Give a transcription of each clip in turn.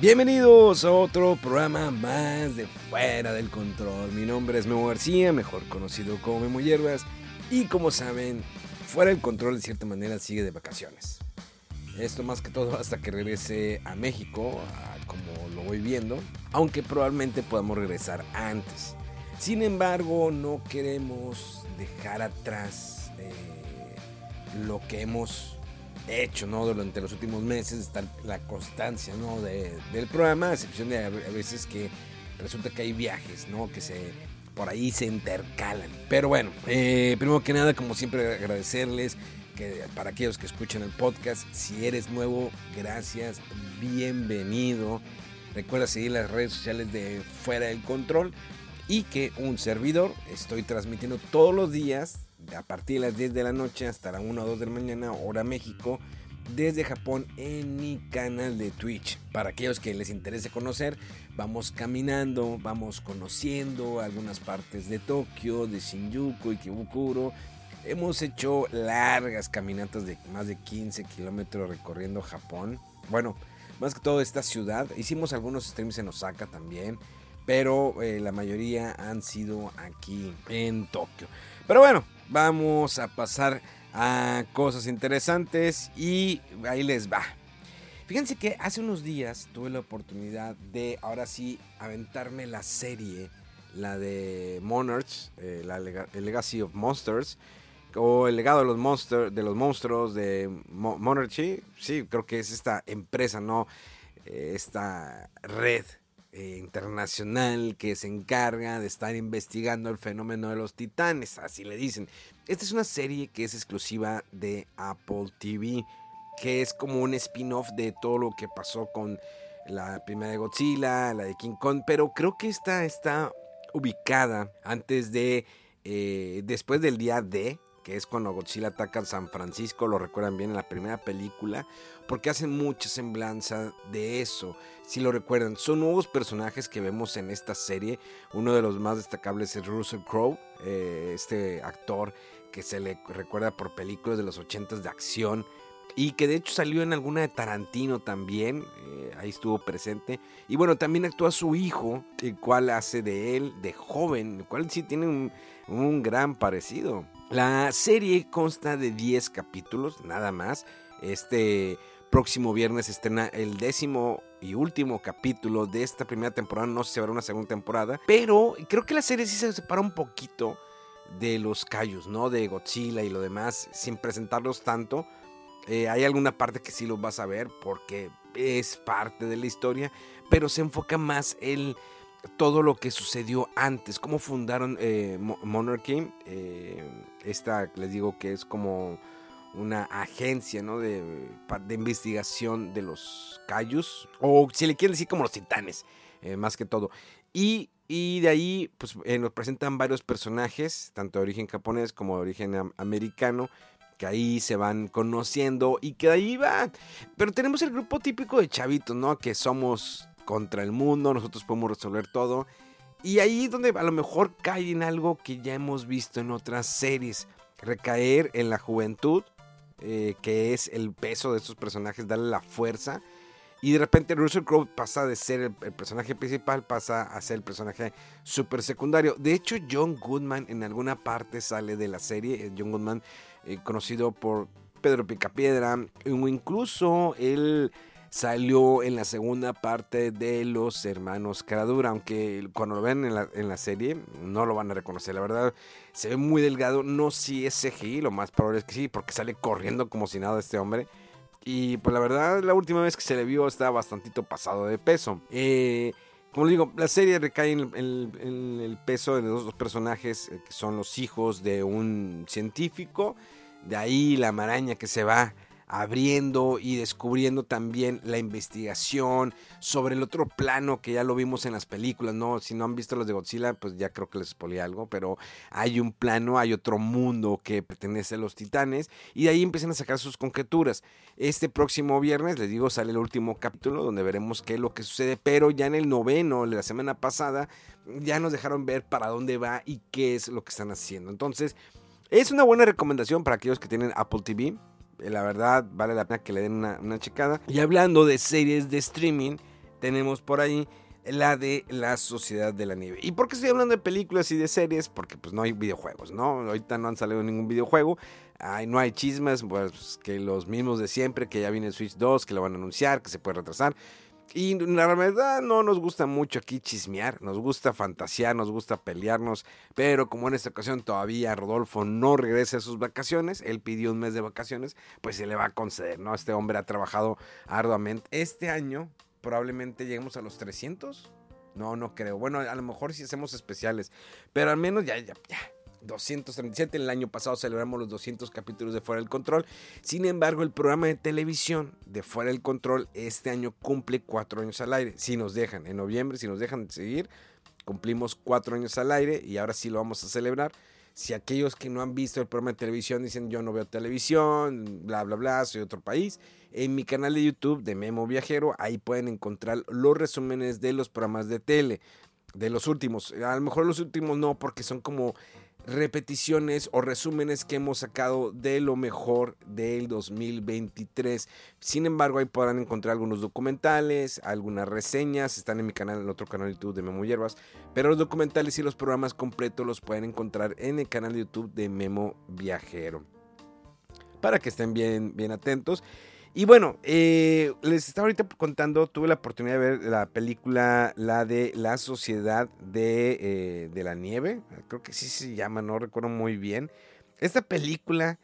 Bienvenidos a otro programa más de Fuera del Control. Mi nombre es Memo García, mejor conocido como Memo Hierbas. Y como saben, Fuera del Control de cierta manera sigue de vacaciones. Esto más que todo hasta que regrese a México, como lo voy viendo. Aunque probablemente podamos regresar antes. Sin embargo, no queremos dejar atrás eh, lo que hemos hecho ¿no? durante los últimos meses está la constancia ¿no? del programa, a excepción de a veces que resulta que hay viajes ¿no? que se por ahí se intercalan. Pero bueno, eh, primero que nada, como siempre, agradecerles que para aquellos que escuchan el podcast, si eres nuevo, gracias, bienvenido. Recuerda seguir las redes sociales de Fuera del Control y que un servidor estoy transmitiendo todos los días a partir de las 10 de la noche hasta la 1 o 2 de la mañana, hora México, desde Japón en mi canal de Twitch. Para aquellos que les interese conocer, vamos caminando, vamos conociendo algunas partes de Tokio, de Shinjuku y Kibukuro. Hemos hecho largas caminatas de más de 15 kilómetros recorriendo Japón. Bueno, más que todo esta ciudad. Hicimos algunos streams en Osaka también, pero eh, la mayoría han sido aquí en Tokio. Pero bueno, vamos a pasar a cosas interesantes y ahí les va. Fíjense que hace unos días tuve la oportunidad de ahora sí aventarme la serie, la de Monarchs, eh, la el Legacy of Monsters, o el legado de los, monstruos de Monarchy. Sí, creo que es esta empresa, ¿no? Eh, esta red eh, internacional que se encarga de estar investigando el fenómeno de los titanes, así le dicen. Esta es una serie que es exclusiva de Apple TV, que es como un spin-off de todo lo que pasó con la primera de Godzilla, la de King Kong, pero creo que esta está ubicada antes de, eh, después del día D, que es cuando Godzilla ataca a San Francisco, lo recuerdan bien en la primera película, porque hacen mucha semblanza de eso. Si lo recuerdan, son nuevos personajes que vemos en esta serie. Uno de los más destacables es Russell Crowe, eh, este actor que se le recuerda por películas de los 80 de acción y que de hecho salió en alguna de Tarantino también, eh, ahí estuvo presente. Y bueno, también actúa su hijo, el cual hace de él de joven, el cual sí tiene un, un gran parecido. La serie consta de 10 capítulos, nada más. Este próximo viernes estrena el décimo y último capítulo de esta primera temporada. No sé si habrá una segunda temporada, pero creo que la serie sí se separa un poquito de los callos, ¿no? De Godzilla y lo demás, sin presentarlos tanto. Eh, hay alguna parte que sí los vas a ver porque es parte de la historia, pero se enfoca más en todo lo que sucedió antes, cómo fundaron eh, Monarchy. Eh, esta, les digo que es como una agencia ¿no? de, de, investigación de los Cayus, o si le quieren decir como los titanes, eh, más que todo. Y, y, de ahí pues, nos presentan varios personajes, tanto de origen japonés como de origen americano, que ahí se van conociendo y que de ahí van. Pero tenemos el grupo típico de chavitos, ¿no? Que somos contra el mundo, nosotros podemos resolver todo. Y ahí es donde a lo mejor cae en algo que ya hemos visto en otras series. Recaer en la juventud, eh, que es el peso de estos personajes, darle la fuerza. Y de repente Russell Crowe pasa de ser el, personaje principal, pasa a ser el personaje súper secundario. De hecho, John Goodman en alguna parte sale de la serie. Eh, John Goodman, eh, conocido por Pedro Picapiedra, o incluso él salió en la segunda parte de Los Hermanos Caradura, aunque cuando lo ven en la, en la, serie no lo van a reconocer. La verdad, se ve muy delgado. No si es CGI, lo más probable es que sí, porque sale corriendo como si nada este hombre. Y pues la verdad, la última vez que se le vio está bastantito pasado de peso. Eh, como digo, la serie recae en el, peso de los dos personajes, eh, que son los hijos de un científico. De ahí la maraña que se va abriendo y descubriendo también la investigación sobre el otro plano que ya lo vimos en las películas, ¿no? Si no han visto los de Godzilla, pues ya creo que les expolié algo, pero hay un plano, hay otro mundo que pertenece a los titanes y de ahí empiezan a sacar sus conjeturas. Este próximo viernes, les digo, sale el último capítulo donde veremos qué es lo que sucede, pero ya en el noveno, la semana pasada, ya nos dejaron ver para dónde va y qué es lo que están haciendo. Entonces, es una buena recomendación para aquellos que tienen Apple TV la verdad, vale la pena que le den una, una checada. Y hablando de series de streaming, tenemos por ahí la de La Sociedad de la Nieve. ¿Y por qué estoy hablando de películas y de series? Porque pues no hay videojuegos, ¿no? Ahorita no han salido ningún videojuego. No hay chismes, pues que los mismos de siempre, que ya viene el Switch 2, que lo van a anunciar, que se puede retrasar. Y la verdad no nos gusta mucho aquí chismear, nos gusta fantasear, nos gusta pelearnos, pero como en esta ocasión todavía Rodolfo no regresa a sus vacaciones, él pidió un mes de vacaciones, pues se le va a conceder, ¿no? Este hombre ha trabajado arduamente. Este año probablemente lleguemos a los 300. No, no creo. Bueno, a lo mejor si hacemos especiales, pero al menos ya, ya, ya 237. El año pasado celebramos los 200 capítulos de Fuera del Control. Sin embargo, el programa de televisión de Fuera del Control este año cumple cuatro años al aire. Si nos dejan, en noviembre, si nos dejan de seguir, cumplimos cuatro años al aire y ahora sí lo vamos a celebrar. Si aquellos que no han visto el programa de televisión dicen yo no veo televisión, bla, bla, bla, soy otro país, en mi canal de YouTube de Memo Viajero, ahí pueden encontrar los resúmenes de los programas de tele, de los últimos. A lo mejor los últimos no, porque son como repeticiones o resúmenes que hemos sacado de lo mejor del 2023. Sin embargo, ahí podrán encontrar algunos documentales, algunas reseñas, están en mi canal, en otro canal de YouTube de Memo Hierbas, pero los documentales y los programas completos los pueden encontrar en el canal de YouTube de Memo Viajero. Para que estén bien, bien atentos. Y bueno, eh, les estaba ahorita contando, tuve la oportunidad de ver la película, la de La Sociedad de, eh, de la Nieve, creo que sí se llama, no recuerdo muy bien. Esta película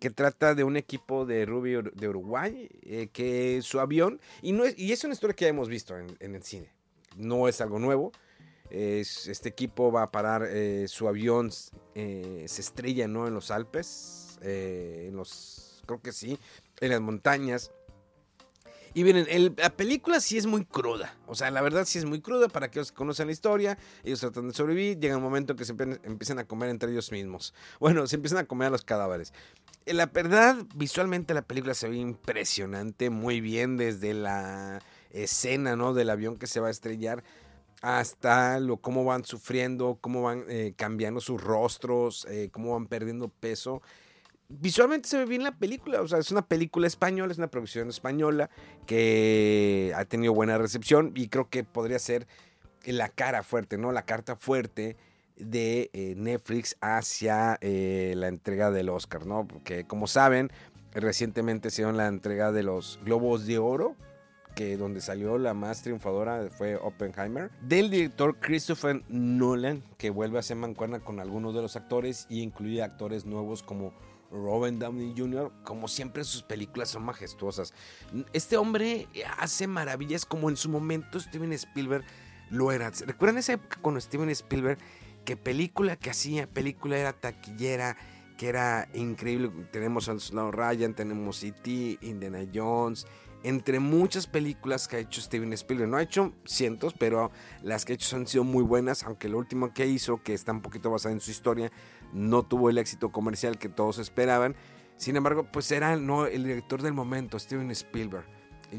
que trata de un equipo de rugby de Uruguay, eh, que su avión, y, no es, y es una historia que ya hemos visto en, en el cine, no es algo nuevo. Es, este equipo va a parar, su avión se estrella ¿no? en los Alpes, en los, creo que sí, en las montañas. Y miren, la película sí es muy cruda. O sea, la verdad sí es muy cruda para aquellos que conocen la historia. Ellos tratan de sobrevivir. Llega un momento que se empiezan a comer entre ellos mismos. Bueno, se empiezan a comer a los cadáveres. La verdad, visualmente la película se ve impresionante. Muy bien desde la escena, ¿no? Del avión que se va a estrellar hasta lo, cómo van sufriendo, cómo van eh, cambiando sus rostros, eh, cómo van perdiendo peso visualmente se ve bien la película, o sea, es una película española, es una producción española que ha tenido buena recepción y creo que podría ser la cara fuerte, ¿no? La carta fuerte de eh, Netflix hacia eh, la entrega del Oscar, ¿no? Porque como saben, recientemente se dio la entrega de los Globos de Oro, que donde salió la más triunfadora fue Oppenheimer, del director Christopher Nolan, que vuelve a hacer mancuerna con algunos de los actores y incluye actores nuevos como Robin Downey Jr., como siempre sus películas son majestuosas. Este hombre hace maravillas como en su momento Steven Spielberg lo era. ¿Recuerdan esa época con Steven Spielberg? Que película que hacía, película era taquillera, que era increíble. Tenemos a Slow Ryan, tenemos E.T., Indiana Jones, entre muchas películas que ha hecho Steven Spielberg. No ha hecho cientos, pero las que ha hecho han sido muy buenas, aunque lo último que hizo, que está un poquito basada en su historia, no tuvo el éxito comercial que todos esperaban. Sin embargo, pues era no, el director del momento, Steven Spielberg.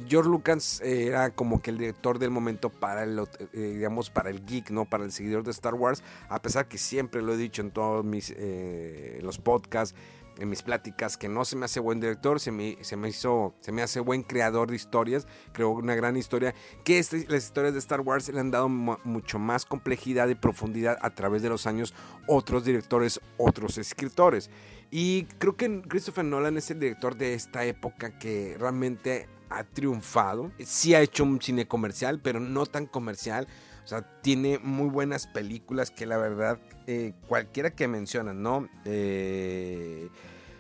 George Lucas era como que el director del momento para el, eh, digamos, para el geek, ¿no? Para el seguidor de Star Wars, a pesar que siempre lo he dicho en todos mis eh, los podcasts, en mis pláticas, que no se me hace buen director, se me, se me hizo, se me hace buen creador de historias, creó una gran historia, que este, las historias de Star Wars le han dado mucho más complejidad y profundidad a través de los años otros directores, otros escritores. Y creo que Christopher Nolan es el director de esta época que realmente ha triunfado. Sí ha hecho un cine comercial, pero no tan comercial. O sea, tiene muy buenas películas que la verdad, eh, cualquiera que mencionan, ¿no? Eh,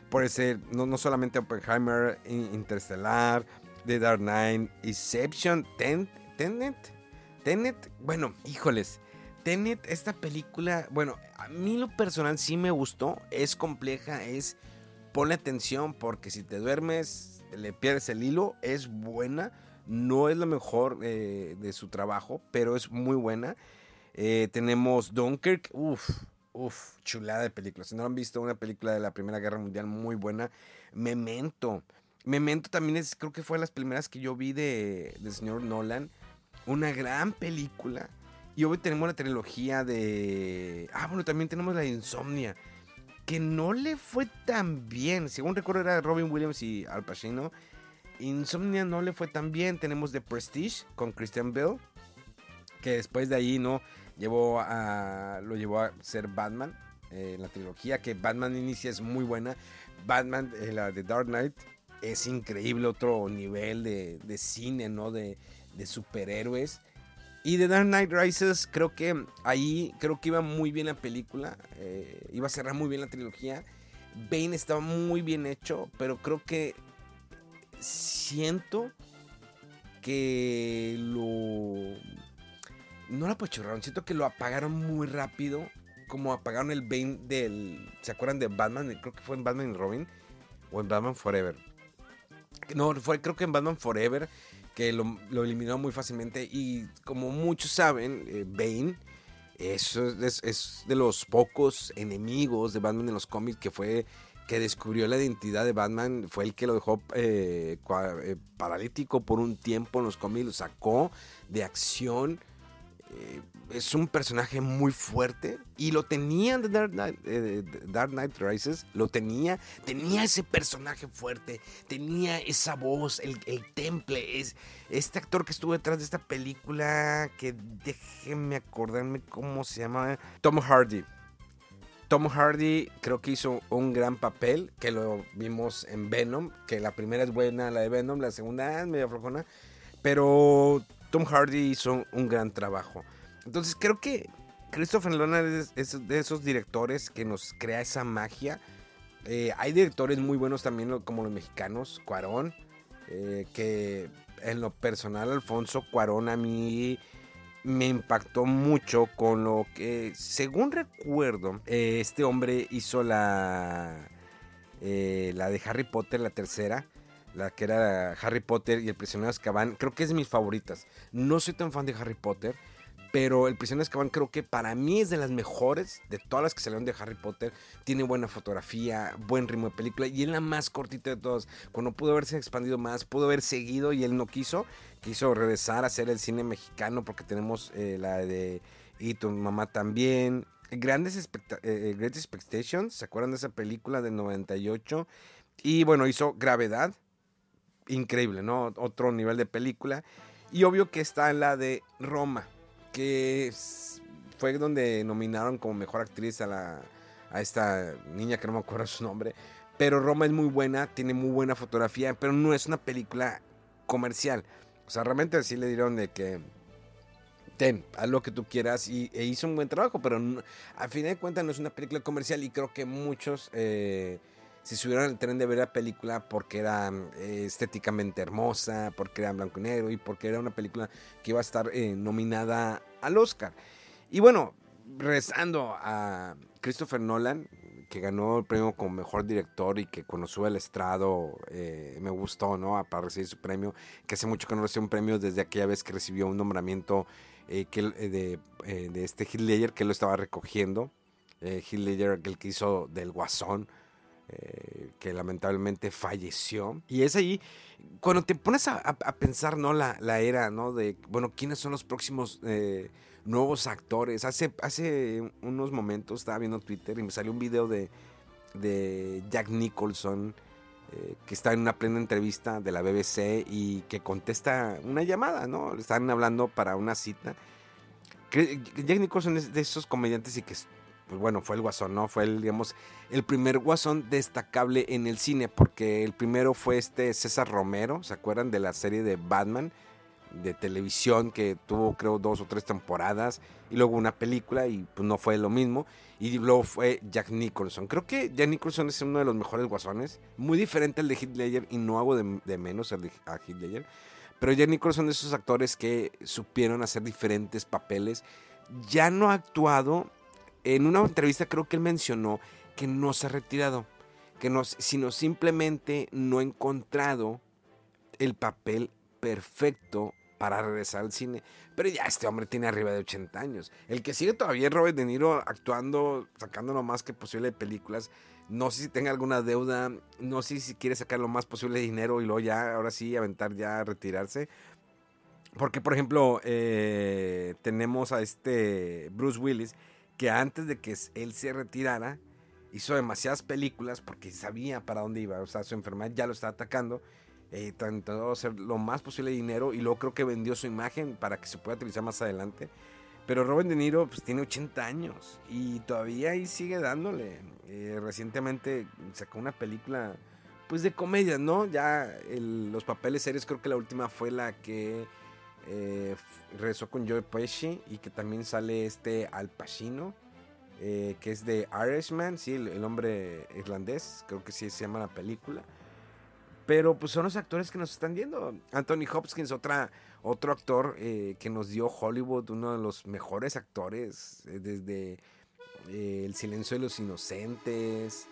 puede ser no, no solamente Oppenheimer, Interstellar, The Dark Knight, Inception, Tenet. Tenet, bueno, híjoles. Tenet, esta película, bueno, a mí lo personal sí me gustó. Es compleja, es... Ponle atención porque si te duermes, le pierdes el hilo. Es buena no es lo mejor eh, de su trabajo, pero es muy buena. Eh, tenemos Dunkirk, uff, uff, chulada de película. Si no han visto una película de la Primera Guerra Mundial muy buena, Memento. Memento también es, creo que fue de las primeras que yo vi de, del señor Nolan. Una gran película. Y hoy tenemos la trilogía de... Ah, bueno, también tenemos la Insomnia. Que no le fue tan bien. Según recuerdo era Robin Williams y Al Pacino. Insomnia no le fue tan bien. Tenemos The Prestige con Christian Bale. Que después de ahí no llevó a, lo llevó a ser Batman. Eh, la trilogía que Batman inicia es muy buena. Batman, eh, la de Dark Knight, es increíble. Otro nivel de, cine, ¿no? De, superhéroes. Y The Dark Knight Rises, creo que ahí, creo que iba muy bien la película. Eh, iba a cerrar muy bien la trilogía. Bane estaba muy bien hecho, pero creo que siento que lo... No lo apachurraron, siento que lo apagaron muy rápido. Como apagaron el Bane del... ¿Se acuerdan de Batman? Creo que fue en Batman y Robin. O en Batman Forever. No, fue creo que en Batman Forever. Que lo, eliminó muy fácilmente. Y como muchos saben, eh, Bane es, es, de los pocos enemigos de Batman en los cómics que fue que descubrió la identidad de Batman fue el que lo dejó eh, eh, paralítico por un tiempo en los cómics, lo sacó de acción. Eh, es un personaje muy fuerte y lo tenía en Dark Knight, Dark Knight Rises, lo tenía, tenía ese personaje fuerte, tenía esa voz, el, temple, es este actor que estuvo detrás de esta película, que déjenme acordarme cómo se llama, Tom Hardy. Tom Hardy creo que hizo un gran papel, que lo vimos en Venom, que la primera es buena, la de Venom, la segunda es medio flojona, pero Tom Hardy hizo un gran trabajo. Entonces creo que Christopher Nolan es, de esos directores que nos crea esa magia. Eh, hay directores muy buenos también como los mexicanos, Cuarón, eh, que en lo personal Alfonso Cuarón a mí me impactó mucho con lo que, según recuerdo, eh, este hombre hizo la, eh, la de Harry Potter, la tercera, la que era Harry Potter y el prisionero de Azkaban. Creo que es de mis favoritas. No soy tan fan de Harry Potter, pero El prisionero de Azkaban creo que para mí es de las mejores de todas las que salieron de Harry Potter. Tiene buena fotografía, buen ritmo de película y es la más cortita de todas. Cuando pudo haberse expandido más, pudo haber seguido y él no quiso. Quiso regresar a hacer el cine mexicano porque tenemos eh, la de Y tu mamá también. Grandes eh, eh, Great Expectations, ¿se acuerdan de esa película del 98? Y bueno, hizo Gravedad. Increíble, ¿no? Otro nivel de película. Y obvio que está en la de Roma que fue donde nominaron como mejor actriz a, la, a esta niña que no me acuerdo su nombre. Pero Roma es muy buena, tiene muy buena fotografía, pero no es una película comercial. O sea, realmente así le dieron de que ten, haz lo que tú quieras y e hizo un buen trabajo, pero a fin de cuentas no es una película comercial y creo que muchos eh, se subieron al tren de ver la película porque era eh, estéticamente hermosa, porque era blanco y negro y porque era una película que iba a estar eh, nominada al Oscar. Y bueno, rezando a Christopher Nolan, que ganó el premio como mejor director y que conoció el estrado, eh, me gustó, ¿no? Para recibir su premio, que hace mucho que no recibió un premio desde aquella vez que recibió un nombramiento que, de, de, este Heath Ledger que lo estaba recogiendo. Heath Ledger, el que hizo del Guasón, eh, que lamentablemente falleció. Y es ahí, cuando te pones a, pensar, ¿no? La, la, era, ¿no? De, bueno, ¿quiénes son los próximos eh, nuevos actores? Hace, hace unos momentos estaba viendo Twitter y me salió un video de, de Jack Nicholson. Eh, que está en una plena entrevista de la BBC y que contesta una llamada, ¿no? Le están hablando para una cita. Jack Nicholson es de esos comediantes y que pues bueno, fue el Guasón, ¿no? Fue el, digamos, el primer Guasón destacable en el cine, porque el primero fue este César Romero, ¿se acuerdan de la serie de Batman? de televisión que tuvo creo dos o tres temporadas y luego una película y pues no fue lo mismo. Y luego fue Jack Nicholson. Creo que Jack Nicholson es uno de los mejores guasones. Muy diferente al de Heath Ledger y no hago de, menos al de, a Heath pero Jack Nicholson es esos actores que supieron hacer diferentes papeles. Ya no ha actuado en una entrevista creo que él mencionó que no se ha retirado, que no, sino simplemente no ha encontrado el papel perfecto para regresar al cine. Pero ya este hombre tiene arriba de 80 años. El que sigue todavía Robert De Niro actuando, sacando lo más que posible de películas. No sé si tenga alguna deuda, no sé si quiere sacar lo más posible de dinero y luego ya, ahora sí, aventar ya, retirarse. Porque, por ejemplo, eh, tenemos a este Bruce Willis, que antes de que él se retirara, hizo demasiadas películas porque sabía para dónde iba. O sea, su enfermedad ya lo estaba atacando. Eh, intentó hacer lo más posible de dinero y luego creo que vendió su imagen para que se pueda utilizar más adelante. Pero Robert De Niro pues, tiene 80 años y todavía ahí sigue dándole. Eh, recientemente sacó una película pues de comedia, ¿no? Ya los papeles serios creo que la última fue la que eh, regresó con Joe Pesci y que también sale este Al Pacino, eh, que es de Irishman, sí, el, hombre irlandés, creo que sí se llama la película. Pero pues son los actores que nos están viendo. Anthony Hopkins, otra, otro actor eh, que nos dio Hollywood, uno de los mejores actores eh, desde El silencio de los inocentes.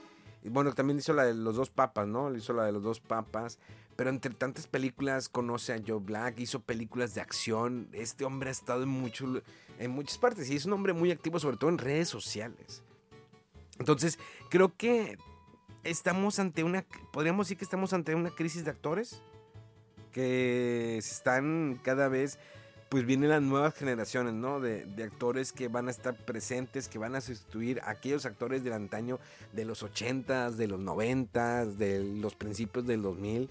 Bueno, también hizo la de los dos papas, ¿no? Hizo la de los dos papas. Pero entre tantas películas conoce a Joe Black, hizo películas de acción. Este hombre ha estado en, mucho, en muchas partes y es un hombre muy activo, sobre todo en redes sociales. Entonces, creo que estamos ante una, podríamos decir que estamos ante una crisis de actores que están cada vez, pues vienen las nuevas generaciones, ¿no? De, de, actores que van a estar presentes, que van a sustituir aquellos actores del antaño de los 80s, de los 90s, de los principios del 2000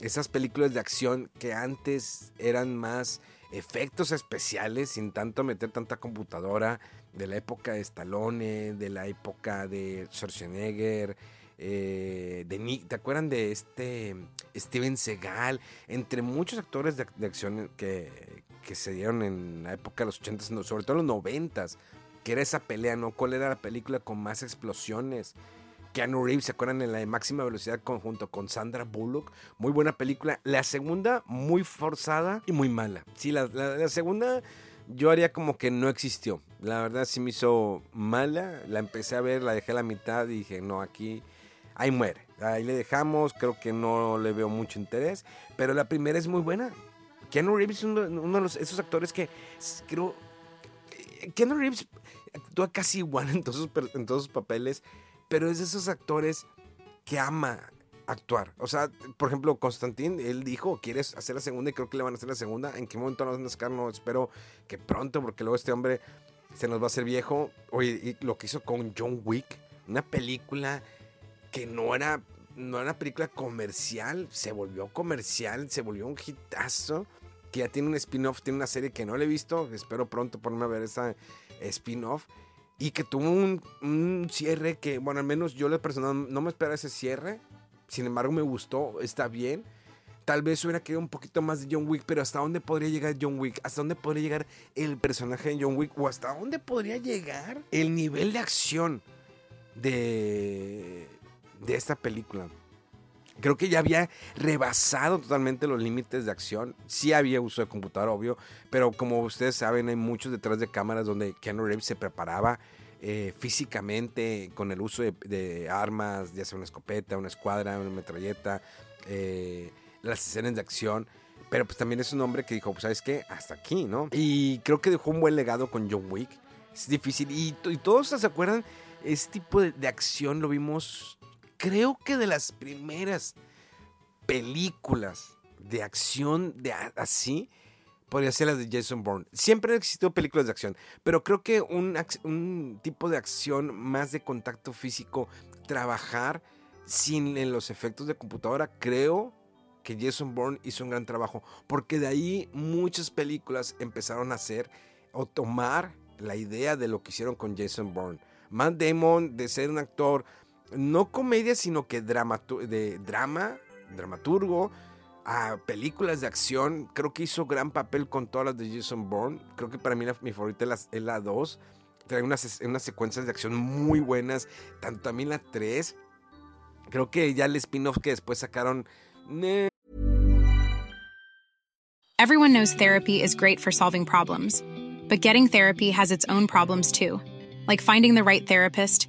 esas películas de acción que antes eran más efectos especiales sin tanto meter tanta computadora de la época de Stallone, de la época de Schwarzenegger, eh, de Nick, ¿te acuerdan de este Steven Seagal? Entre muchos actores de, acción que, que, se dieron en la época de los 80s, sobre todo en los 90s, que era esa pelea, ¿no? ¿Cuál era la película con más explosiones? Keanu Reeves, ¿se acuerdan? En la máxima velocidad conjunto con Sandra Bullock. Muy buena película. La segunda, muy forzada y muy mala. Sí, la, segunda yo haría como que no existió. La verdad sí me hizo mala. La empecé a ver, la dejé a la mitad y dije, no, aquí, ahí muere. Ahí le dejamos, creo que no le veo mucho interés. Pero la primera es muy buena. Keanu Reeves es uno, de esos actores que creo... Eh, Keanu Reeves actúa casi igual en todos sus papeles pero es de esos actores que ama actuar. O sea, por ejemplo, Constantín, él dijo, ¿quieres hacer la segunda? Y creo que le van a hacer la segunda. ¿En qué momento nos van a sacar? No, espero que pronto, porque luego este hombre se nos va a hacer viejo. Oye, y lo que hizo con John Wick, una película que no era, no era una película comercial, se volvió comercial, se volvió un hitazo. Que ya tiene un spin-off, tiene una serie que no le he visto. Espero pronto ponerme a ver esa spin-off y que tuvo un, cierre que, bueno, al menos yo le personal no me esperaba ese cierre. Sin embargo, me gustó, está bien. Tal vez hubiera querido un poquito más de John Wick, pero ¿hasta dónde podría llegar John Wick? ¿Hasta dónde podría llegar el personaje de John Wick? ¿O hasta dónde podría llegar el nivel de acción de, de esta película? Creo que ya había rebasado totalmente los límites de acción. Sí había uso de computadora, obvio, pero como ustedes saben, hay muchos detrás de cámaras donde Keanu Reeves se preparaba eh, físicamente con el uso de, armas, ya sea una escopeta, una escuadra, una metralleta, eh, las escenas de acción. Pero pues también es un hombre que dijo, pues sabes qué, hasta aquí, ¿no? Y creo que dejó un buen legado con John Wick. Es difícil. Y, todos se acuerdan, este tipo de acción lo vimos creo que de las primeras películas de acción de así podría ser las de Jason Bourne. Siempre han existido películas de acción, pero creo que un, tipo de acción más de contacto físico, trabajar sin los efectos de computadora, creo que Jason Bourne hizo un gran trabajo, porque de ahí muchas películas empezaron a hacer o tomar la idea de lo que hicieron con Jason Bourne. Matt Damon de ser un actor, no comedia, sino que de drama, dramaturgo, a películas de acción. Creo que hizo gran papel con todas las de Jason Bourne. Creo que para mí mi favorita es la 2. Trae unas, unas secuencias de acción muy buenas. Tanto también la 3. Creo que ya el spin-off que después sacaron. Everyone knows therapy is great for solving problems. But getting therapy has its own problems too. Like finding the right therapist,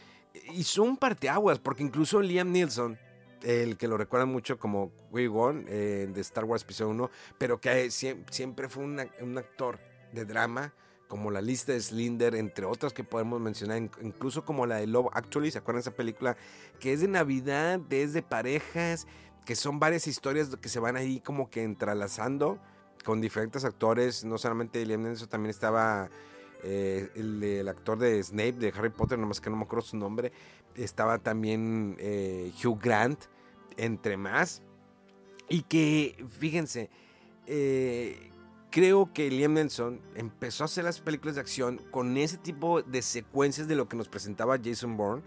hizo un parteaguas, porque incluso Liam Neeson el que lo recuerda mucho como Qui-Gon eh, de Star Wars Episodio 1, pero que siempre fue un actor de drama, como la lista de Slinder, entre otras que podemos mencionar, incluso como la de Love Actually, ¿se acuerdan de esa película? Que es de Navidad, es de parejas, que son varias historias que se van ahí como que entrelazando con diferentes actores, no solamente Liam Neeson, también estaba eh, el, actor de Snape de Harry Potter, nomás que no me acuerdo su nombre, estaba también eh, Hugh Grant, entre más. Y que, fíjense, eh, creo que Liam Neeson empezó a hacer las películas de acción con ese tipo de secuencias de lo que nos presentaba Jason Bourne.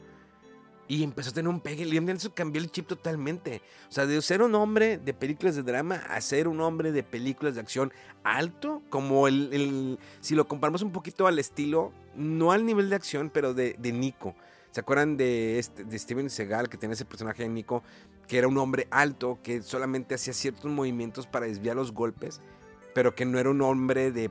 Y empezó a tener un pegue. Liam Neeson cambió el chip totalmente. O sea, de ser un hombre de películas de drama a ser un hombre de películas de acción alto, como el, si lo comparamos un poquito al estilo, no al nivel de acción, pero de, de Nico. ¿Se acuerdan de, este, de Steven Seagal, que tenía ese personaje de Nico, que era un hombre alto, que solamente hacía ciertos movimientos para desviar los golpes, pero que no era un hombre de...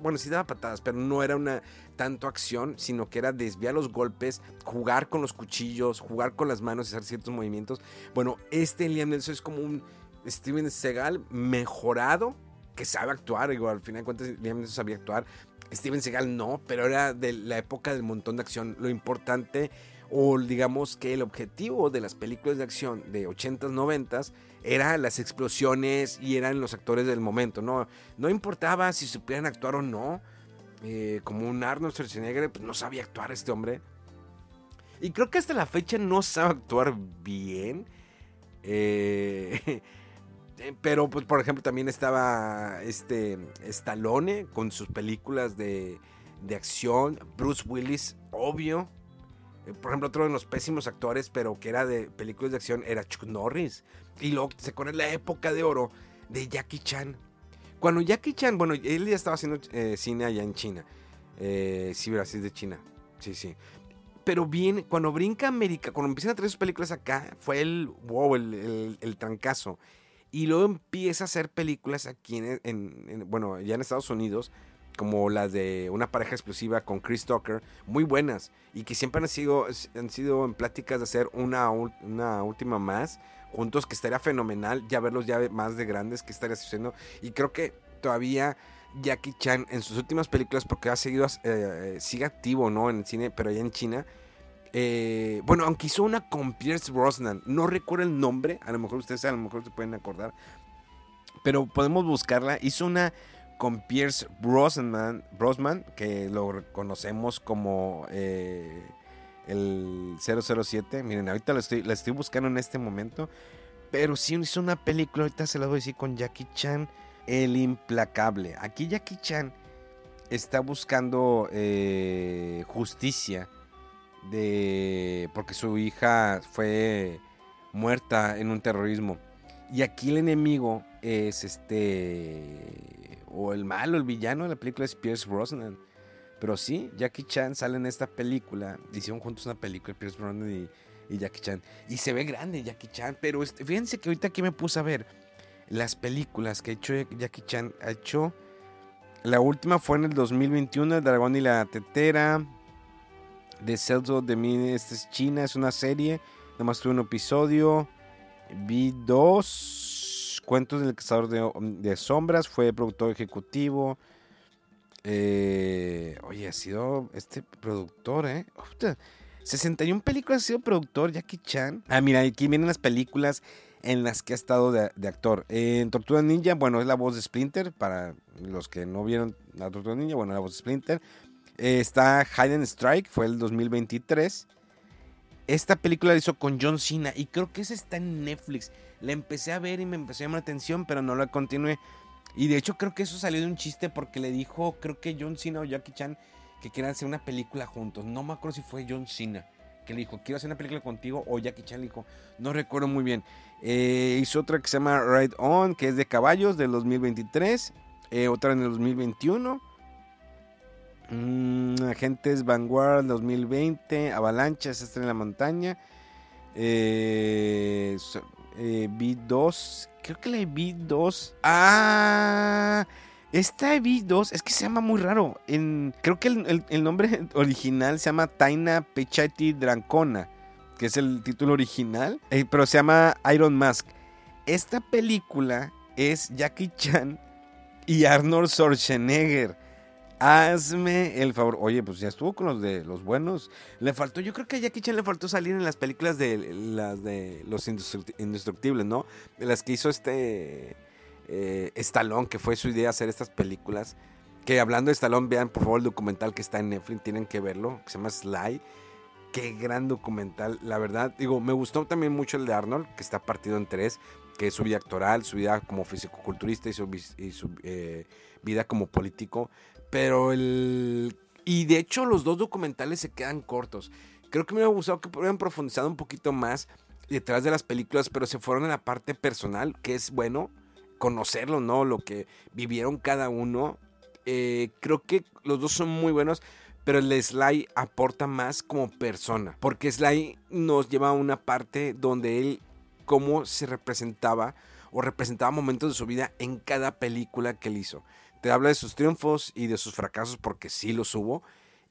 Bueno, sí daba patadas, pero no era una tanto acción, sino que era desviar los golpes, jugar con los cuchillos, jugar con las manos y hacer ciertos movimientos. Bueno, este Liam Nelson es como un Steven Seagal mejorado, que sabe actuar, igual al final de cuentas Liam Nelson sabía actuar, Steven Seagal no, pero era de la época del montón de acción. Lo importante, o digamos que el objetivo de las películas de acción de 80s, 90s, era las explosiones y eran los actores del momento. No, no importaba si supieran actuar o no. Eh, como un Arnold Schwarzenegger, pues no sabía actuar este hombre. Y creo que hasta la fecha no sabe actuar bien. Eh, pero, pues, por ejemplo, también estaba este Stallone con sus películas de, de acción. Bruce Willis, obvio. Por ejemplo, otro de los pésimos actores, pero que era de películas de acción, era Chuck Norris. Y luego se pone la época de oro de Jackie Chan. Cuando Jackie Chan, bueno, él ya estaba haciendo eh, cine allá en China. Eh, sí, Brasil de China. Sí, sí. Pero bien, cuando brinca América, cuando empiezan a traer sus películas acá, fue el wow, el, el, el trancazo. Y luego empieza a hacer películas aquí en, bueno, ya en Estados Unidos, como las de una pareja explosiva con Chris Tucker, muy buenas. Y que siempre han sido, han sido en pláticas de hacer una, una última más juntos, que estaría fenomenal ya verlos ya más de grandes, que estaría sucediendo. Y creo que todavía Jackie Chan en sus últimas películas, porque ha seguido, eh, sigue activo, ¿no? En el cine, pero allá en China eh, bueno, aunque hizo una con Pierce Brosnan, no recuerdo el nombre, a lo mejor ustedes a lo mejor se pueden acordar, pero podemos buscarla. Hizo una con Pierce Brosnan, Brosnan que lo conocemos como eh, el 007. Miren, ahorita la estoy, estoy buscando en este momento, pero sí hizo una película, ahorita se la voy a decir con Jackie Chan, El Implacable. Aquí Jackie Chan está buscando eh, justicia de porque su hija fue muerta en un terrorismo. Y aquí el enemigo es este o el malo, el villano de la película es Pierce Brosnan. Pero sí, Jackie Chan sale en esta película. Hicieron juntos una película, Pierce Brosnan y, Jackie Chan. Y se ve grande Jackie Chan. Pero este, fíjense que ahorita aquí me puse a ver las películas que ha hecho Jackie Chan. Ha hecho. La última fue en el 2021, El Dragón y la Tetera de Celso de mí, esta es China, es una serie, nada más tuve un episodio, vi dos cuentos del cazador de, sombras, fue productor ejecutivo. Eh, oye, ha sido este productor, ¿eh? 61 películas ha sido productor Jackie Chan. Ah, mira, aquí vienen las películas en las que ha estado de, actor. en Tortuga Ninja, bueno, es la voz de Splinter. Para los que no vieron la Tortuga Ninja, bueno, la voz de Splinter. Eh, está Hidden Strike, fue el 2023. Esta película la hizo con John Cena y creo que esa está en Netflix. La empecé a ver y me empezó a llamar la atención, pero no la continué. Y de hecho creo que eso salió de un chiste porque le dijo, creo que John Cena o Jackie Chan, que querían hacer una película juntos. No me acuerdo si fue John Cena que le dijo, quiero hacer una película contigo, o Jackie Chan le dijo, no recuerdo muy bien. Eh, hizo otra que se llama Ride On, que es de caballos del 2023, eh, otra en el 2021. Mm, Agentes Vanguard 2020, Avalanchas, está en la montaña. Eh, eh, B2, creo que la B2. Ah, esta B2 es que se llama muy raro. En, creo que el, nombre original se llama Taina Pechati Drancona, que es el título original, eh, pero se llama Iron Mask. Esta película es Jackie Chan y Arnold Schwarzenegger. Hazme el favor. Oye, pues ya estuvo con los de los buenos. Le faltó, yo creo que a Jackie Chan le faltó salir en las películas de las de los indestructibles, ¿no? De las que hizo este eh, Stallone, que fue su idea hacer estas películas. Que hablando de Stallone, vean por favor el documental que está en Netflix, tienen que verlo, que se llama Sly. Qué gran documental, la verdad. Digo, me gustó también mucho el de Arnold, que está partido en tres, que es su vida actoral, su vida como fisicoculturista y su, y su eh, vida como político. Pero el... Y de hecho los dos documentales se quedan cortos. Creo que me hubiera gustado que hubieran profundizado un poquito más detrás de las películas, pero se fueron en la parte personal, que es bueno conocerlo, ¿no? Lo que vivieron cada uno. Eh, creo que los dos son muy buenos, pero el Sly aporta más como persona, porque Sly nos lleva a una parte donde él, cómo se representaba o representaba momentos de su vida en cada película que él hizo te habla de sus triunfos y de sus fracasos porque sí los hubo.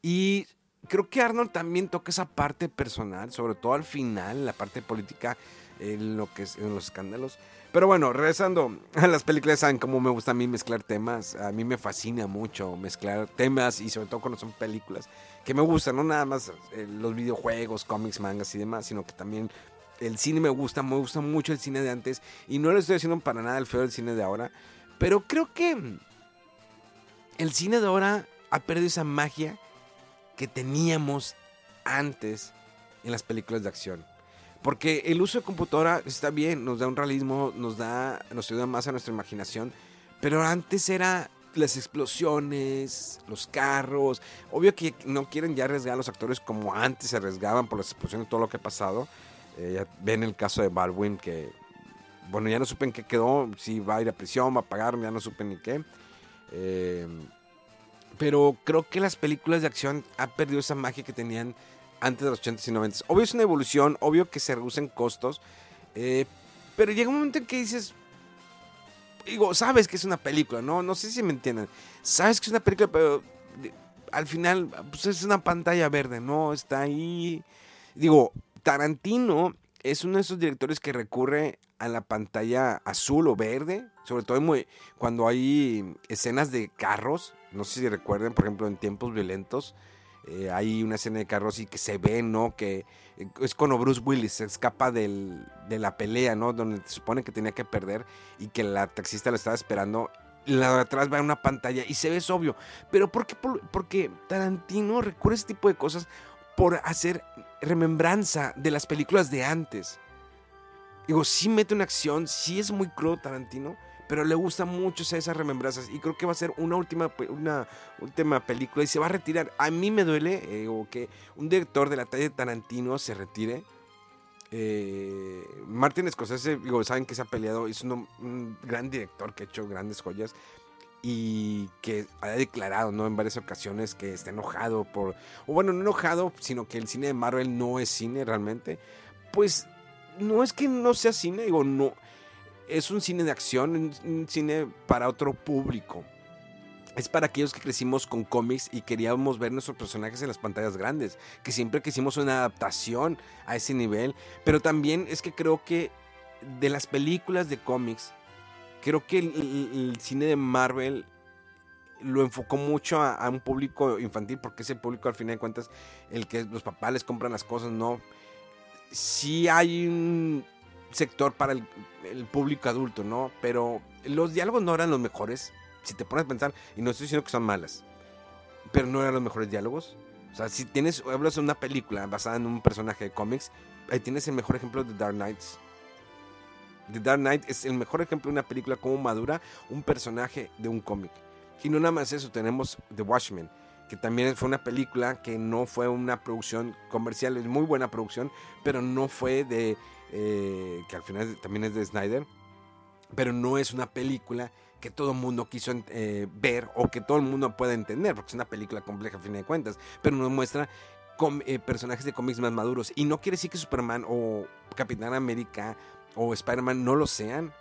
Y creo que Arnold también toca esa parte personal, sobre todo al final, la parte política, en, lo que es, en los escándalos. Pero bueno, regresando a las películas, saben cómo me gusta a mí mezclar temas. A mí me fascina mucho mezclar temas y sobre todo cuando son películas que me gustan, no nada más eh, los videojuegos, cómics, mangas y demás, sino que también el cine me gusta, me gusta mucho el cine de antes y no le estoy haciendo para nada el feo del cine de ahora, pero creo que el cine de ahora ha perdido esa magia que teníamos antes en las películas de acción. Porque el uso de computadora está bien, nos da un realismo, nos da, nos ayuda más a nuestra imaginación. Pero antes era las explosiones, los carros. Obvio que no quieren ya arriesgar a los actores como antes se arriesgaban por las explosiones todo lo que ha pasado. Eh, ven el caso de Baldwin que, bueno, ya no supe en qué quedó, si va a ir a prisión, va a pagar, ya no supe ni qué. Eh, pero creo que las películas de acción han perdido esa magia que tenían antes de los 80s y 90s. Obvio es una evolución, obvio que se reducen costos, eh, pero llega un momento en que dices, digo, sabes que es una película, ¿no? No sé si me entienden. Sabes que es una película, pero al final pues es una pantalla verde, ¿no? Está ahí. Digo, Tarantino es uno de esos directores que recurre a la pantalla azul o verde, sobre todo cuando hay escenas de carros. No sé si recuerden, por ejemplo, en tiempos violentos, eh, hay una escena de carros y que se ve, ¿no? Que eh, es cuando Bruce Willis se escapa de la pelea, ¿no? Donde se supone que tenía que perder y que la taxista lo estaba esperando. La de atrás va a una pantalla y se ve es obvio. Pero ¿por qué? Porque Tarantino recurre a ese tipo de cosas por hacer remembranza de las películas de antes. Digo, sí mete una acción, sí es muy crudo Tarantino, pero le gusta mucho esas remembranzas y creo que va a ser una última, una última película y se va a retirar. A mí me duele eh, que un director de la talla de Tarantino se retire. Eh, Martin Scorsese, digo, saben que se ha peleado, es un, gran director que ha hecho grandes joyas y que ha declarado ¿no? en varias ocasiones que está enojado por, o bueno, no enojado, sino que el cine de Marvel no es cine realmente, pues no es que no sea cine, digo, no, es un cine de acción, un cine para otro público. Es para aquellos que crecimos con cómics y queríamos ver nuestros personajes en las pantallas grandes, que siempre quisimos una adaptación a ese nivel, pero también es que creo que de las películas de cómics, creo que el, cine de Marvel lo enfocó mucho a, un público infantil, porque es el público al final de cuentas el que los papás les compran las cosas, no. Sí hay un sector para el, público adulto, ¿no? Pero los diálogos no eran los mejores, si te pones a pensar, y no estoy diciendo que son malas, pero no eran los mejores diálogos. O sea, si tienes, hablas de una película basada en un personaje de cómics, ahí tienes el mejor ejemplo de Dark Knights. The Dark Knight es el mejor ejemplo de una película como madura un personaje de un cómic. Y no nada más eso, tenemos The Watchmen, que también fue una película que no fue una producción comercial, es muy buena producción, pero no fue de, eh, que al final también es de Snyder, pero no es una película que todo el mundo quiso eh, ver o que todo el mundo pueda entender, porque es una película compleja a fin de cuentas, pero nos muestra eh, personajes de cómics más maduros. Y no quiere decir que Superman o Capitán América o Spider-Man no lo sean.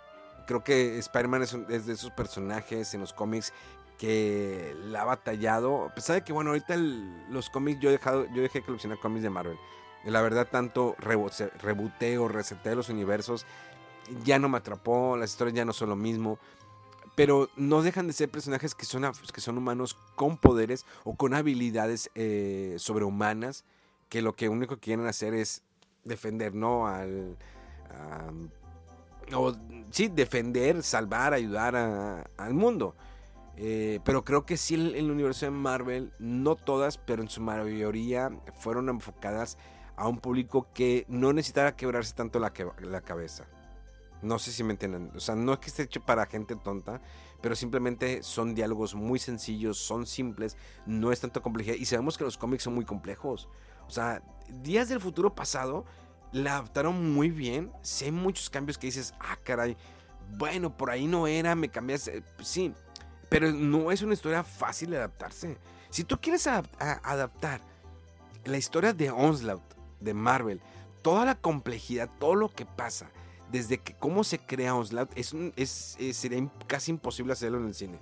Creo que Spider-Man es, de esos personajes en los cómics que la ha batallado. A pesar de que, bueno, ahorita los cómics, yo he dejado, yo dejé de coleccionar cómics de Marvel. La verdad, tanto rebuteo, reseteo los universos, ya no me atrapó, las historias ya no son lo mismo. Pero no dejan de ser personajes que son, que son humanos con poderes o con habilidades eh, sobrehumanas, que lo que único que quieren hacer es defender, ¿no? Al, o sí, defender, salvar, ayudar al mundo. Eh, pero creo que sí en el universo de Marvel, no todas, pero en su mayoría fueron enfocadas a un público que no necesitara quebrarse tanto la, la cabeza. No sé si me entienden. O sea, no es que esté hecho para gente tonta, pero simplemente son diálogos muy sencillos, son simples, no es tanto complejidad. Y sabemos que los cómics son muy complejos. O sea, Días del Futuro Pasado la adaptaron muy bien. Sé muchos cambios que dices, ah, caray, bueno, por ahí no era, me cambiaste. Sí, pero no es una historia fácil de adaptarse. Si tú quieres adaptar la historia de Onslaught, de Marvel, toda la complejidad, todo lo que pasa, desde que cómo se crea Onslaught, es, es, sería casi imposible hacerlo en el cine.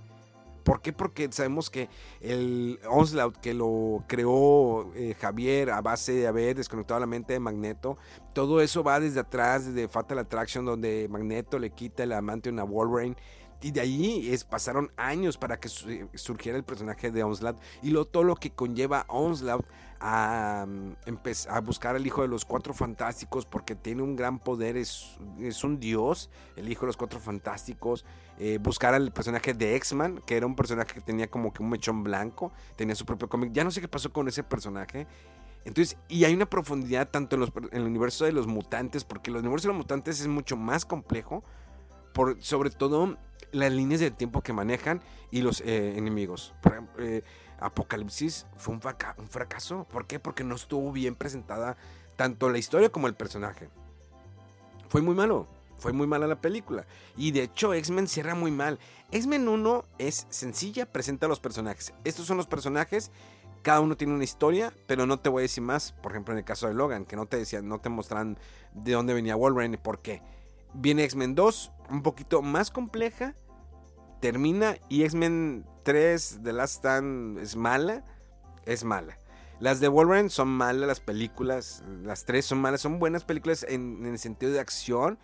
¿Por qué? Porque sabemos que el Onslaught que lo creó eh, Javier a base de haber desconectado la mente de Magneto, todo eso va desde atrás, desde Fatal Attraction, donde Magneto le quita el amante a Wolverine. Y de ahí pasaron años para que surgiera el personaje de Onslaught y lo, todo lo que conlleva Onslaught a, mm, a buscar al hijo de los cuatro fantásticos porque tiene un gran poder, es, es un dios, el hijo de los cuatro fantásticos. Eh, buscar al personaje de X-Man, que era un personaje que tenía como que un mechón blanco, tenía su propio cómic. Ya no sé qué pasó con ese personaje. Entonces, y hay una profundidad tanto en, el universo de los mutantes, porque el universo de los mutantes es mucho más complejo, por, sobre todo las líneas de tiempo que manejan y los eh, enemigos. Por ejemplo, eh, Apocalipsis fue un, fracaso. ¿Por qué? Porque no estuvo bien presentada tanto la historia como el personaje. Fue muy malo. Fue muy mala la película. Y de hecho, X-Men cierra muy mal. X-Men 1 es sencilla, presenta a los personajes. Estos son los personajes. Cada uno tiene una historia, pero no te voy a decir más. Por ejemplo, en el caso de Logan, que no te decían, no te mostran de dónde venía Wolverine y por qué. Viene X-Men 2, un poquito más compleja. Termina y X-Men 3 de Last Stand es mala. Es mala. Las de Wolverine son malas, las películas. Las tres son malas. Son buenas películas en el sentido de acción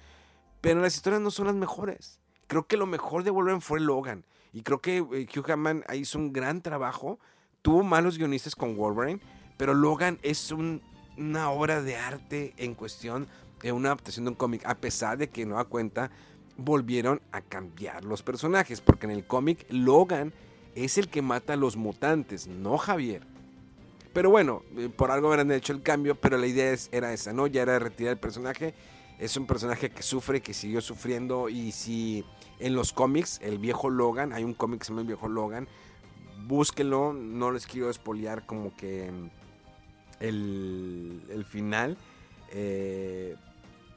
pero las historias no son las mejores. Creo que lo mejor de Wolverine fue Logan. Y creo que eh, Hugh Jackman hizo un gran trabajo. Tuvo malos guionistas con Wolverine. Pero Logan es una obra de arte en cuestión de una adaptación de un cómic. A pesar de que, no da cuenta, volvieron a cambiar los personajes. Porque en el cómic, Logan es el que mata a los mutantes, no Javier. Pero bueno, eh, por algo habrán hecho el cambio. Pero la idea era esa, ¿no? Ya era retirar el personaje es un personaje que sufre, que siguió sufriendo y si en los cómics, el viejo Logan, hay un cómic que se llama El viejo Logan, búsquelo, no les quiero espolear como que el, final, eh,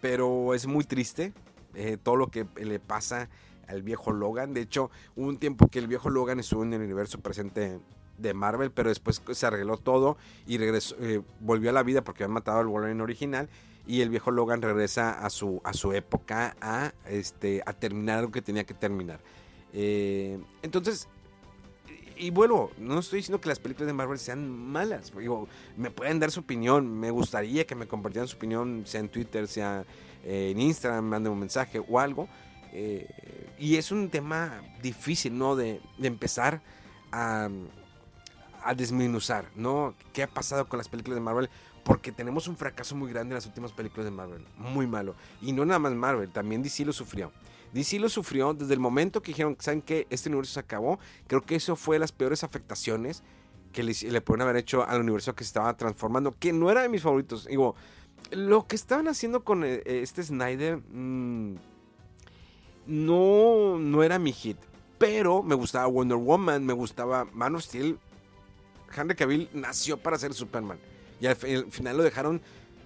pero es muy triste eh, todo lo que le pasa al viejo Logan. De hecho, hubo un tiempo que el viejo Logan estuvo en el universo presente de Marvel, pero después se arregló todo y regresó, eh, volvió a la vida porque había matado al Wolverine original y el viejo Logan regresa a su, a su época a, este, a terminar lo que tenía que terminar. Eh, entonces, y bueno, no estoy diciendo que las películas de Marvel sean malas. Digo, me pueden dar su opinión. Me gustaría que me compartieran su opinión, sea en Twitter, sea eh, en Instagram, manden un mensaje o algo. Eh, y es un tema difícil, ¿no? De, de empezar a, a desminuzar, ¿no? ¿Qué ha pasado con las películas de Marvel? Porque tenemos un fracaso muy grande en las últimas películas de Marvel. Muy malo. Y no nada más Marvel, también DC lo sufrió. DC lo sufrió desde el momento que dijeron, ¿saben qué? Este universo se acabó. Creo que eso fue las peores afectaciones que le, le pueden haber hecho al universo que se estaba transformando, que no era de mis favoritos. Digo, lo que estaban haciendo con eh, este Snyder mmm, no, no era mi hit. Pero me gustaba Wonder Woman, me gustaba Man of Steel. Henry Cavill nació para ser Superman. Y al, final lo dejaron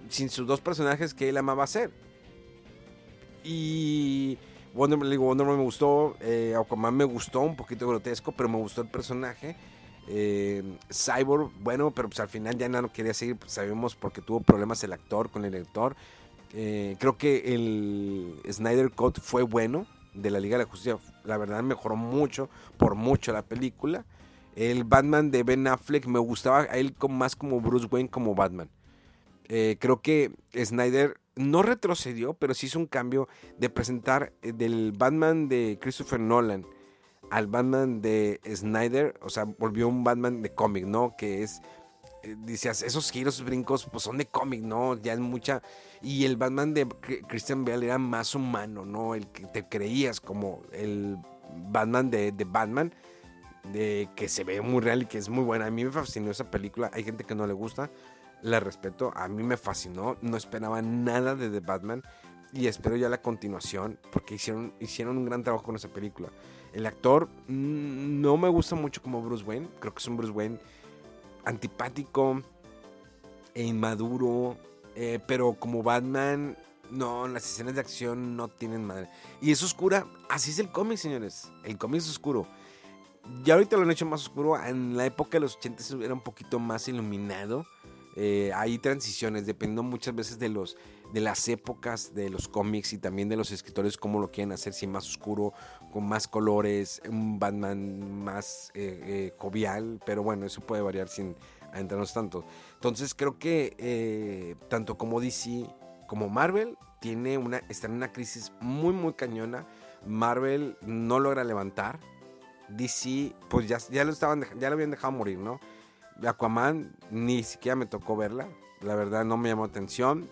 sin sus dos personajes que él amaba hacer. Y Wonder, Wonder Woman me gustó, eh, Aquaman me gustó, un poquito grotesco, pero me gustó el personaje. Eh, Cyborg, bueno, pero pues al final ya no quería seguir, pues, sabemos porque tuvo problemas el actor con el director. Eh, creo que el Snyder Cut fue bueno de la Liga de la Justicia. La verdad mejoró mucho, por mucho la película. El Batman de Ben Affleck me gustaba a él más como Bruce Wayne como Batman. Eh, creo que Snyder no retrocedió, pero sí hizo un cambio de presentar eh, del Batman de Christopher Nolan al Batman de Snyder. O sea, volvió un Batman de cómic, ¿no? Que es eh, decías, esos giros, brincos, pues son de cómic, ¿no? Ya es mucha. Y el Batman de Christian Bale era más humano, ¿no? El que te creías como el Batman de, Batman, de que se ve muy real y que es muy buena. A mí me fascinó esa película. Hay gente que no le gusta, la respeto. A mí me fascinó. No esperaba nada de The Batman. Y espero ya la continuación, porque hicieron, hicieron un gran trabajo con esa película. El actor mm, no me gusta mucho como Bruce Wayne. Creo que es un Bruce Wayne antipático e inmaduro. Eh, pero como Batman, no, las escenas de acción no tienen madre. Y es oscura. Así es el cómic, señores. El cómic es oscuro. Ya ahorita lo han hecho más oscuro. En la época de los 80 era un poquito más iluminado. Eh, hay transiciones, dependiendo muchas veces de los de las épocas de los cómics y también de los escritores cómo lo quieren hacer, si más oscuro, con más colores, un Batman más eh, eh, jovial, pero bueno, eso puede variar sin adentrarnos tanto. Entonces creo que tanto como DC como Marvel tiene una, está en una crisis muy muy cañona. Marvel no logra levantar. DC, pues ya, ya lo estaban ya lo habían dejado morir, ¿no? Aquaman ni siquiera me tocó verla. La verdad no me llamó atención.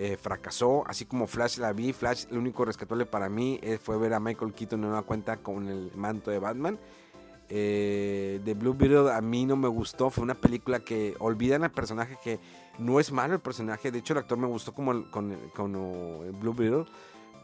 Eh, fracasó, así como Flash la vi. Flash, lo único rescatable para mí eh, fue ver a Michael Keaton en una cuenta con el manto de Batman. Eh, The Blue Beetle a mí no me gustó. Fue una película que olvidan al personaje que no es malo el personaje. De hecho, el actor me gustó como con, con el Blue Beetle.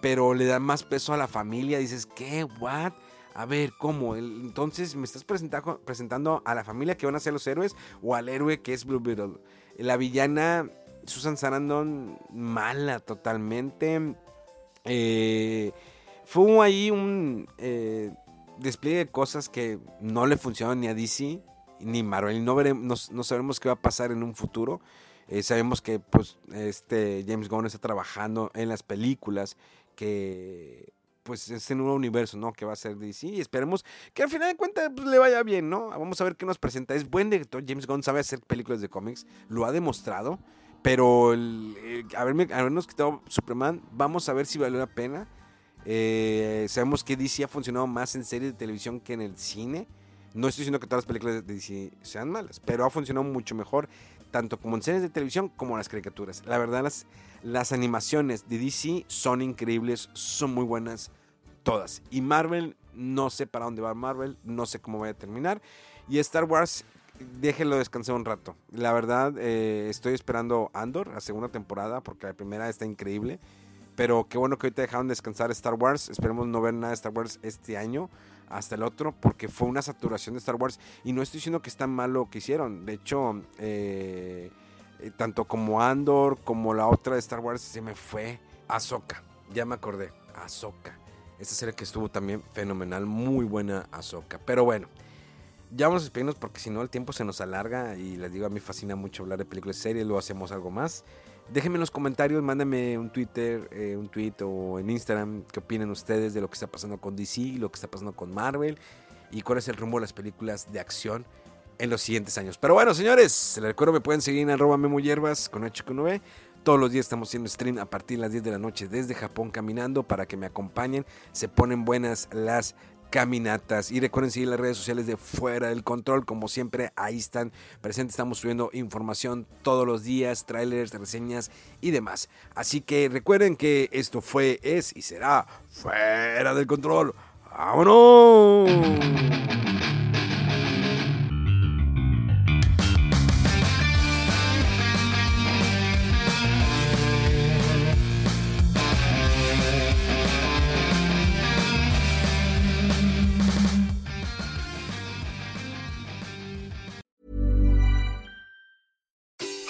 Pero le da más peso a la familia. Dices, ¿qué? ¿What? A ver, ¿cómo? Entonces, ¿me estás presentando a la familia que van a ser los héroes o al héroe que es Blue Beetle? La villana, Susan Sarandon, mala totalmente. Eh, fue ahí un eh, despliegue de cosas que no le funcionan ni a DC ni Marvel. No, veremos, no, sabemos qué va a pasar en un futuro. Eh, sabemos que pues, este James Gunn está trabajando en las películas que pues es en un universo, ¿no? Que va a ser DC y esperemos que al final de cuentas pues, le vaya bien, ¿no? Vamos a ver qué nos presenta. Es buen director, James Gunn sabe hacer películas de cómics, lo ha demostrado, pero el, habernos quitado Superman, vamos a ver si valió la pena. Eh, sabemos que DC ha funcionado más en series de televisión que en el cine. No estoy diciendo que todas las películas de DC sean malas, pero ha funcionado mucho mejor, tanto como en series de televisión como en las caricaturas. La verdad, las, las animaciones de DC son increíbles, son muy buenas, todas. Y Marvel, no sé para dónde va Marvel, no sé cómo va a terminar. Y Star Wars, déjenlo descansar un rato. La verdad, eh, estoy esperando Andor, la segunda temporada, porque la primera está increíble. Pero qué bueno que ahorita dejaron descansar Star Wars. Esperemos no ver nada de Star Wars este año hasta el otro, porque fue una saturación de Star Wars. Y no estoy diciendo que está mal lo que hicieron. De hecho, eh, eh, tanto como Andor como la otra de Star Wars se me fue Ahsoka. Ya me acordé, Ahsoka. Esta serie que estuvo también fenomenal, muy buena Ahsoka. Pero bueno, ya vamos a despedirnos porque si no el tiempo se nos alarga y les digo, a mí fascina mucho hablar de películas y series, luego hacemos algo más. Déjenme en los comentarios, mándenme un Twitter, eh, un tweet o en Instagram qué opinan ustedes de lo que está pasando con DC, lo que está pasando con Marvel y cuál es el rumbo de las películas de acción en los siguientes años. Pero bueno, señores, les recuerdo me pueden seguir en arroba Memo Hierbas con H9. Todos los días estamos haciendo stream a partir de las 10 de la noche desde Japón caminando para que me acompañen. Se ponen buenas las caminatas. Y recuerden seguir las redes sociales de Fuera del Control. Como siempre, ahí están presentes. Estamos subiendo información todos los días, trailers, reseñas y demás. Así que recuerden que esto fue, es y será Fuera del Control. ¡Vámonos!